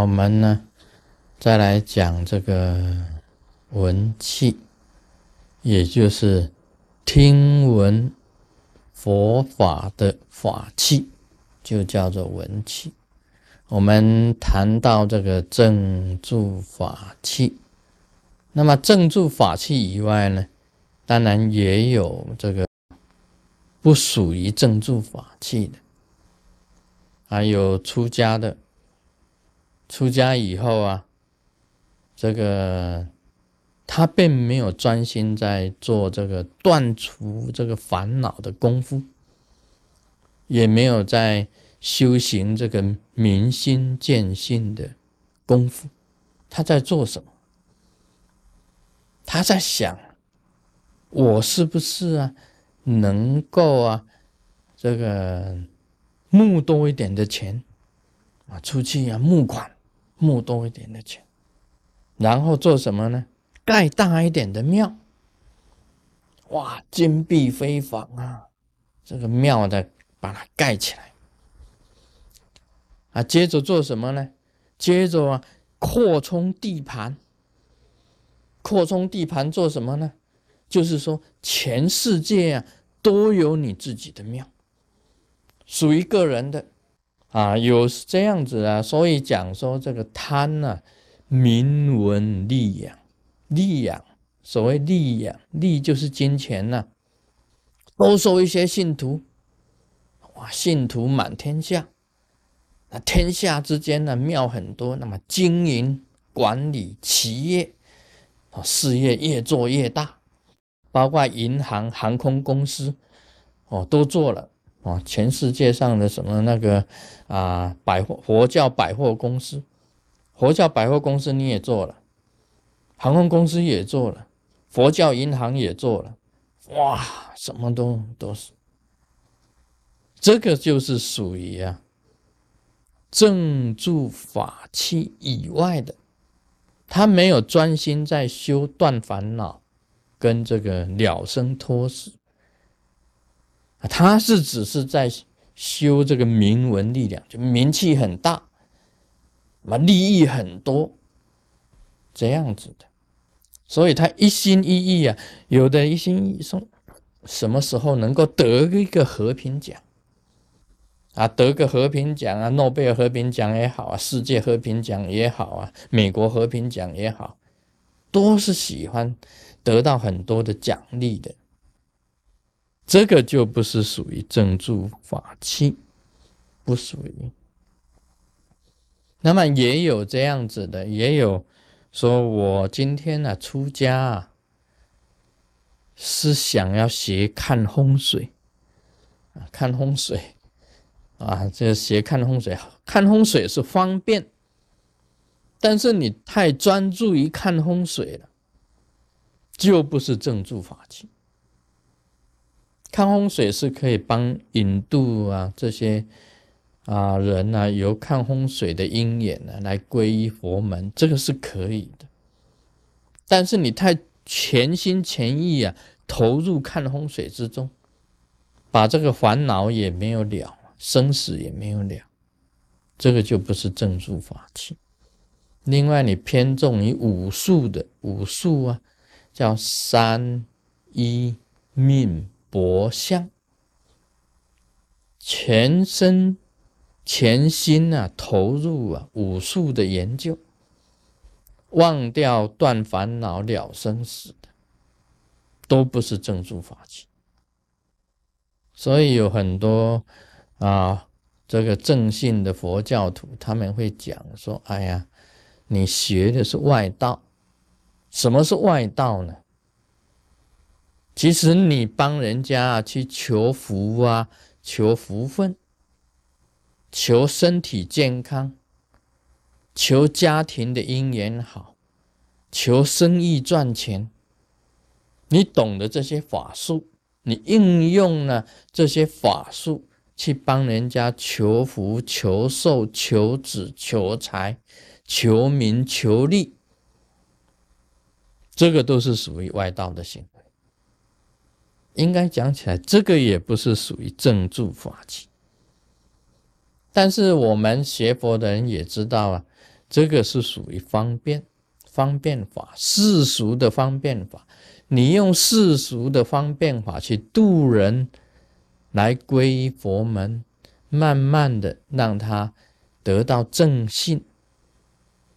我们呢再来讲这个闻气，也就是听闻佛法的法器，就叫做闻气。我们谈到这个正住法器，那么正住法器以外呢，当然也有这个不属于正住法器的，还有出家的。出家以后啊，这个他并没有专心在做这个断除这个烦恼的功夫，也没有在修行这个明心见性的功夫。他在做什么？他在想：我是不是啊，能够啊，这个募多一点的钱啊，出去啊募款。募多一点的钱，然后做什么呢？盖大一点的庙，哇，金碧辉煌啊！这个庙的把它盖起来啊。接着做什么呢？接着啊，扩充地盘。扩充地盘做什么呢？就是说，全世界啊都有你自己的庙，属于个人的。啊，有这样子啊，所以讲说这个贪呢，名闻利养，利养，所谓利养，利就是金钱呐，多收一些信徒，哇，信徒满天下，那天下之间呢庙很多，那么经营管理企业，啊，事业越做越大，包括银行、航空公司，哦，都做了。啊，全世界上的什么那个啊，百货佛教百货公司，佛教百货公司你也做了，航空公司也做了，佛教银行也做了，哇，什么都都是，这个就是属于啊正住法器以外的，他没有专心在修断烦恼跟这个了生脱死。他是只是在修这个名闻力量，就名气很大，嘛利益很多，这样子的，所以他一心一意啊，有的一心一意说，什么时候能够得一个和平奖啊？得个和平奖啊，诺贝尔和平奖也好啊，世界和平奖也好啊，美国和平奖也好，都是喜欢得到很多的奖励的。这个就不是属于正住法器，不属于。那么也有这样子的，也有说我今天呢出家啊，是想要学看风水啊，看风水啊，这学看风水，看风水是方便，但是你太专注于看风水了，就不是正住法器。看风水是可以帮引渡啊这些啊人呢，由看风水的鹰眼呢来皈依佛门，这个是可以的。但是你太全心全意啊投入看风水之中，把这个烦恼也没有了，生死也没有了，这个就不是正住法器。另外，你偏重于武术的武术啊，叫三一命。博相，全身全心啊投入啊武术的研究，忘掉断烦恼了生死的，都不是正住法器。所以有很多啊这个正信的佛教徒，他们会讲说：“哎呀，你学的是外道，什么是外道呢？”其实你帮人家去求福啊，求福分，求身体健康，求家庭的姻缘好，求生意赚钱。你懂得这些法术，你应用了这些法术去帮人家求福、求寿、求子、求财、求名、求利，这个都是属于外道的行为。应该讲起来，这个也不是属于正住法器。但是我们学佛的人也知道啊，这个是属于方便方便法，世俗的方便法。你用世俗的方便法去度人，来皈依佛门，慢慢的让他得到正信，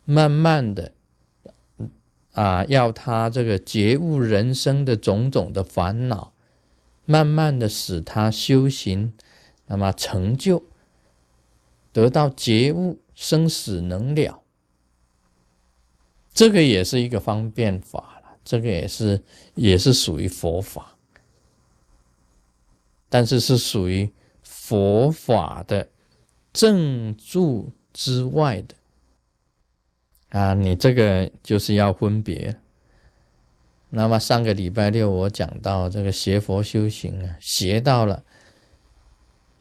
慢慢的啊，要他这个觉悟人生的种种的烦恼，慢慢的使他修行，那么成就，得到觉悟，生死能了，这个也是一个方便法了。这个也是，也是属于佛法，但是是属于佛法的正助之外的啊！你这个就是要分别。那么上个礼拜六我讲到这个学佛修行啊，学到了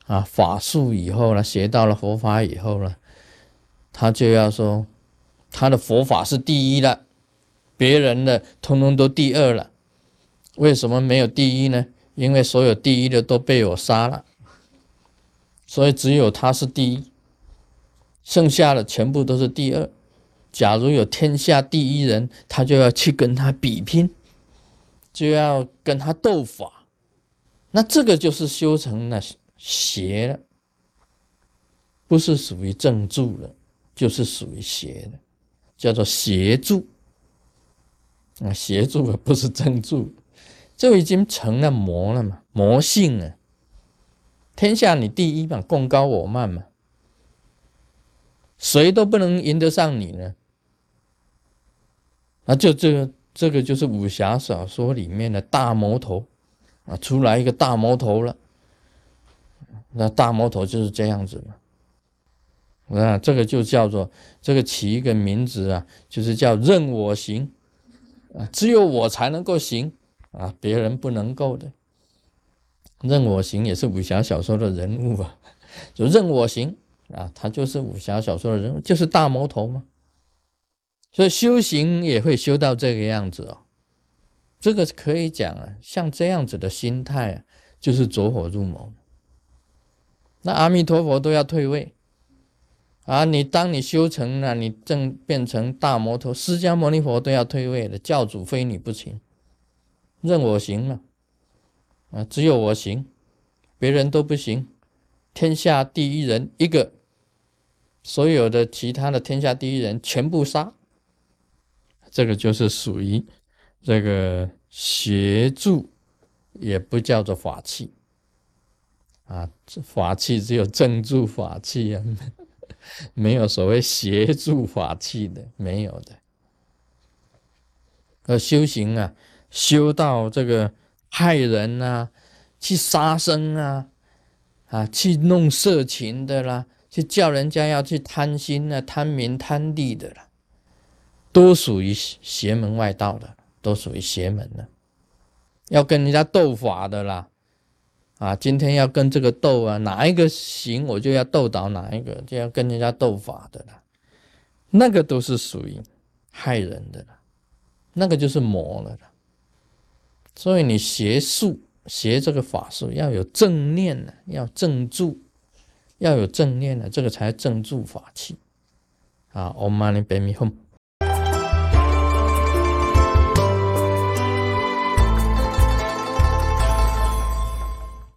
啊法术以后呢，学到了佛法以后呢，他就要说他的佛法是第一的。别人的通通都第二了，为什么没有第一呢？因为所有第一的都被我杀了，所以只有他是第一，剩下的全部都是第二。假如有天下第一人，他就要去跟他比拼，就要跟他斗法，那这个就是修成了邪了，不是属于正助了，就是属于邪的，叫做邪助。啊，协助不是正助，就已经成了魔了嘛，魔性了。天下你第一嘛，共高我慢嘛，谁都不能赢得上你呢。啊，就这个，这个就是武侠小说里面的大魔头啊，出来一个大魔头了。那大魔头就是这样子嘛。啊，这个就叫做这个起一个名字啊，就是叫任我行。啊，只有我才能够行啊，别人不能够的。任我行也是武侠小说的人物啊，就任我行啊，他就是武侠小说的人物，就是大魔头嘛。所以修行也会修到这个样子哦，这个可以讲啊，像这样子的心态啊，就是走火入魔。那阿弥陀佛都要退位。啊！你当你修成了，你正变成大魔头，释迦牟尼佛都要退位了。教主非你不行，任我行了。啊，只有我行，别人都不行。天下第一人一个，所有的其他的天下第一人全部杀。这个就是属于这个协助，也不叫做法器。啊，法器只有正助法器啊。没有所谓协助法器的，没有的。而修行啊，修到这个害人啊，去杀生啊，啊，去弄色情的啦，去叫人家要去贪心啊、贪名贪利的啦，都属于邪门外道的，都属于邪门的。要跟人家斗法的啦。啊，今天要跟这个斗啊，哪一个行我就要斗倒哪一个，就要跟人家斗法的啦，那个都是属于害人的了，那个就是魔了啦。所以你学术学这个法术要有正念呢，要正住，要有正念呢，这个才正住法器啊。Om Mani p a m e h m。